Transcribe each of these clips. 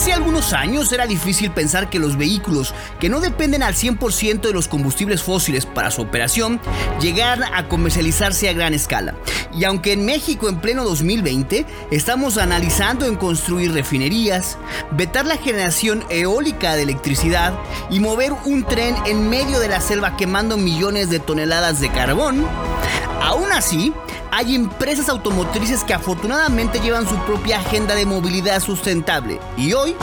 Hace algunos años era difícil pensar que los vehículos que no dependen al 100% de los combustibles fósiles para su operación llegaran a comercializarse a gran escala. Y aunque en México en pleno 2020 estamos analizando en construir refinerías, vetar la generación eólica de electricidad y mover un tren en medio de la selva quemando millones de toneladas de carbón, aún así, hay empresas automotrices que afortunadamente llevan su propia agenda de movilidad sustentable. Y hoy,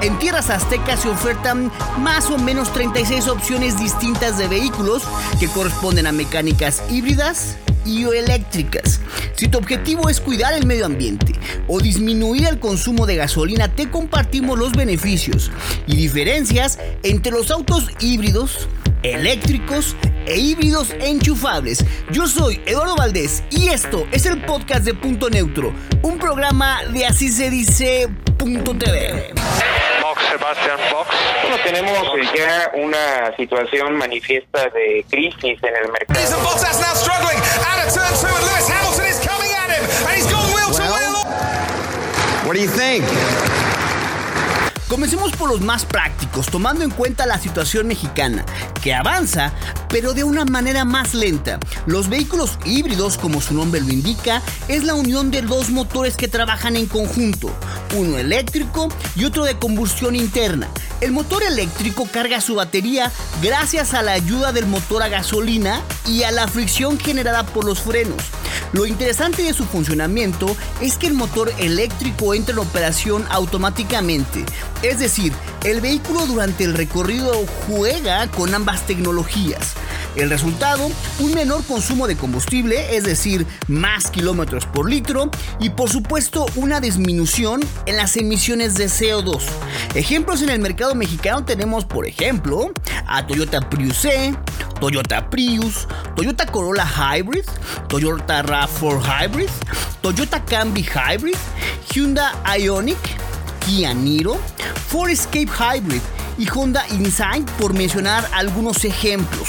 en tierras aztecas se ofertan más o menos 36 opciones distintas de vehículos que corresponden a mecánicas híbridas y eléctricas. Si tu objetivo es cuidar el medio ambiente o disminuir el consumo de gasolina, te compartimos los beneficios y diferencias entre los autos híbridos, eléctricos e híbridos enchufables. Yo soy Eduardo Valdés y esto es el podcast de Punto Neutro, un programa de así se dice Punto TV. Sebastián Box. Bueno, tenemos eh, ya una situación manifiesta de crisis en el mercado. What do you think? Comencemos por los más prácticos, tomando en cuenta la situación mexicana, que avanza, pero de una manera más lenta. Los vehículos híbridos, como su nombre lo indica, es la unión de dos motores que trabajan en conjunto, uno eléctrico y otro de combustión interna. El motor eléctrico carga su batería gracias a la ayuda del motor a gasolina y a la fricción generada por los frenos. Lo interesante de su funcionamiento es que el motor eléctrico entra en operación automáticamente, es decir, el vehículo durante el recorrido juega con ambas tecnologías. El resultado, un menor consumo de combustible, es decir, más kilómetros por litro, y por supuesto una disminución en las emisiones de CO2. Ejemplos en el mercado mexicano tenemos, por ejemplo, a Toyota Prius C, Toyota Prius, Toyota Corolla Hybrid, Toyota RAV4 Hybrid, Toyota Camry Hybrid, Hyundai Ioniq, Kia Niro, Ford Escape Hybrid y Honda Insight por mencionar algunos ejemplos.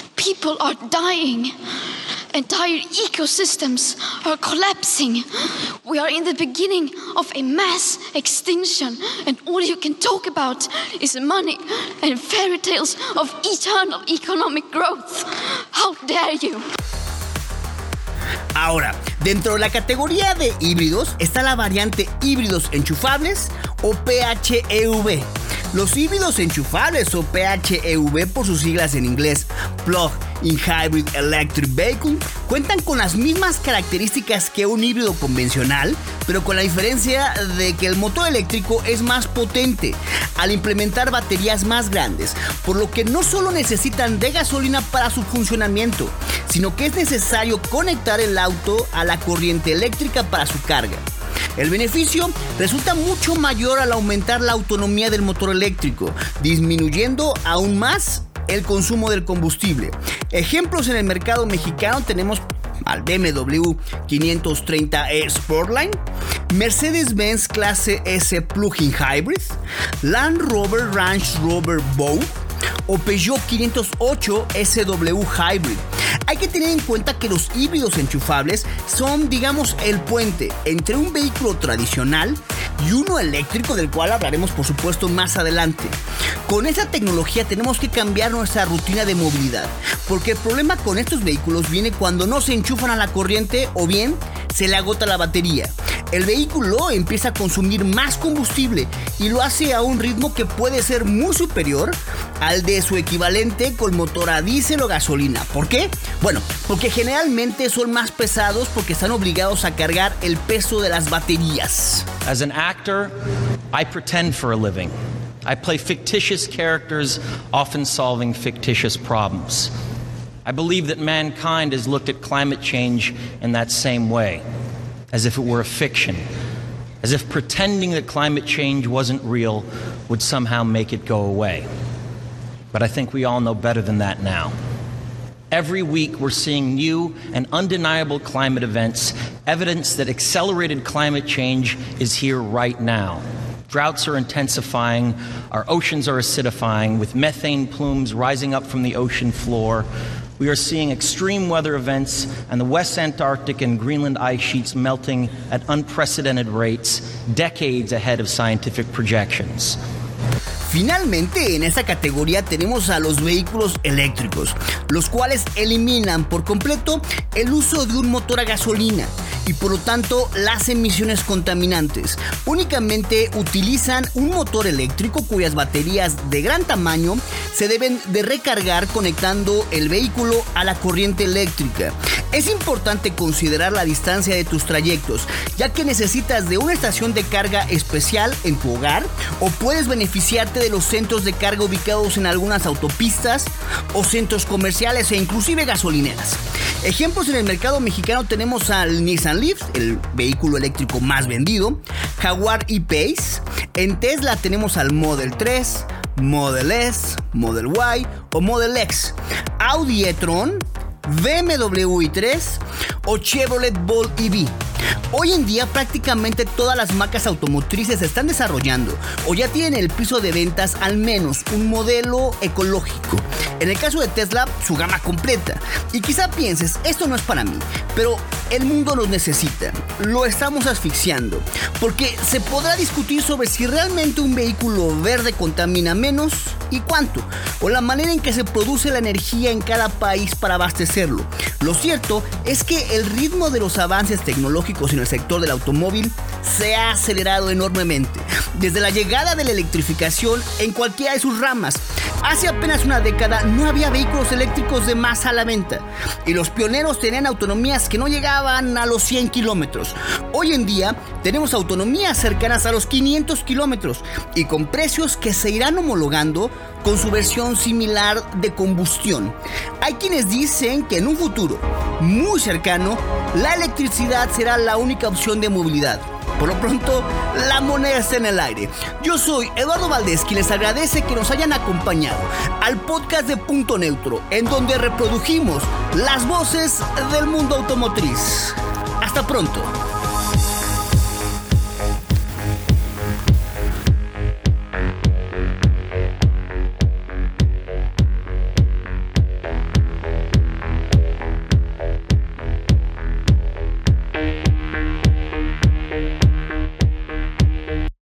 people are dying, entire ecosystems are collapsing. We are in the beginning of a mass extinction, and all you can talk about is money and fairy tales of eternal economic growth. How dare you! Ahora, dentro de la categoría de híbridos está la variante híbridos enchufables o PHEV. Los híbridos enchufables o PHEV por sus siglas en inglés, Plug in Hybrid Electric Vehicle, cuentan con las mismas características que un híbrido convencional, pero con la diferencia de que el motor eléctrico es más potente al implementar baterías más grandes, por lo que no solo necesitan de gasolina para su funcionamiento, sino que es necesario conectar el auto a la corriente eléctrica para su carga. El beneficio resulta mucho mayor al aumentar la autonomía del motor eléctrico, disminuyendo aún más el consumo del combustible. Ejemplos en el mercado mexicano tenemos al BMW 530e Sportline, Mercedes-Benz clase S Plug-in Hybrid, Land Rover Range Rover Bow o Peugeot 508 SW Hybrid. Hay que tener en cuenta que los híbridos enchufables son, digamos, el puente entre un vehículo tradicional y uno eléctrico del cual hablaremos por supuesto más adelante. Con esta tecnología tenemos que cambiar nuestra rutina de movilidad, porque el problema con estos vehículos viene cuando no se enchufan a la corriente o bien se le agota la batería. El vehículo empieza a consumir más combustible y lo hace a un ritmo que puede ser muy superior al de su equivalente con motor a diésel o gasolina. ¿Por qué? Bueno, porque generalmente son más pesados porque están obligados a cargar el peso de las baterías. As an actor, I pretend for a living. I play fictitious characters, often solving fictitious problems. I believe that mankind has looked at climate change in that same way, as if it were a fiction. as if pretending that climate change wasn't real would somehow make it go away. But I think we all know better than that now. Every week, we're seeing new and undeniable climate events, evidence that accelerated climate change is here right now. Droughts are intensifying, our oceans are acidifying, with methane plumes rising up from the ocean floor. We are seeing extreme weather events and the West Antarctic and Greenland ice sheets melting at unprecedented rates, decades ahead of scientific projections. Finalmente, en esta categoría tenemos a los vehículos eléctricos, los cuales eliminan por completo el uso de un motor a gasolina y por lo tanto las emisiones contaminantes. Únicamente utilizan un motor eléctrico cuyas baterías de gran tamaño se deben de recargar conectando el vehículo a la corriente eléctrica. Es importante considerar la distancia de tus trayectos, ya que necesitas de una estación de carga especial en tu hogar o puedes beneficiarte de los centros de carga ubicados en algunas autopistas o centros comerciales e inclusive gasolineras. Ejemplos en el mercado mexicano tenemos al Nissan Leaf, el vehículo eléctrico más vendido, Jaguar E-Pace, en Tesla tenemos al Model 3, Model S, Model Y o Model X, Audi e-tron, BMW i3 o Chevrolet Bolt EV. Hoy en día prácticamente todas las marcas automotrices están desarrollando o ya tienen el piso de ventas al menos un modelo ecológico. En el caso de Tesla, su gama completa. Y quizá pienses, esto no es para mí, pero el mundo lo necesita. Lo estamos asfixiando. Porque se podrá discutir sobre si realmente un vehículo verde contamina menos y cuánto, o la manera en que se produce la energía en cada país para abastecerlo. Lo cierto es que el ritmo de los avances tecnológicos en el sector del automóvil se ha acelerado enormemente, desde la llegada de la electrificación en cualquiera de sus ramas. Hace apenas una década no había vehículos eléctricos de masa a la venta y los pioneros tenían autonomías que no llegaban a los 100 kilómetros. Hoy en día tenemos autonomías cercanas a los 500 kilómetros y con precios que se irán homologando con su versión similar de combustión. Hay quienes dicen que en un futuro muy cercano la electricidad será la única opción de movilidad. Por lo pronto, la moneda está en el aire. Yo soy Eduardo Valdés, quien les agradece que nos hayan acompañado al podcast de Punto Neutro, en donde reprodujimos las voces del mundo automotriz. Hasta pronto.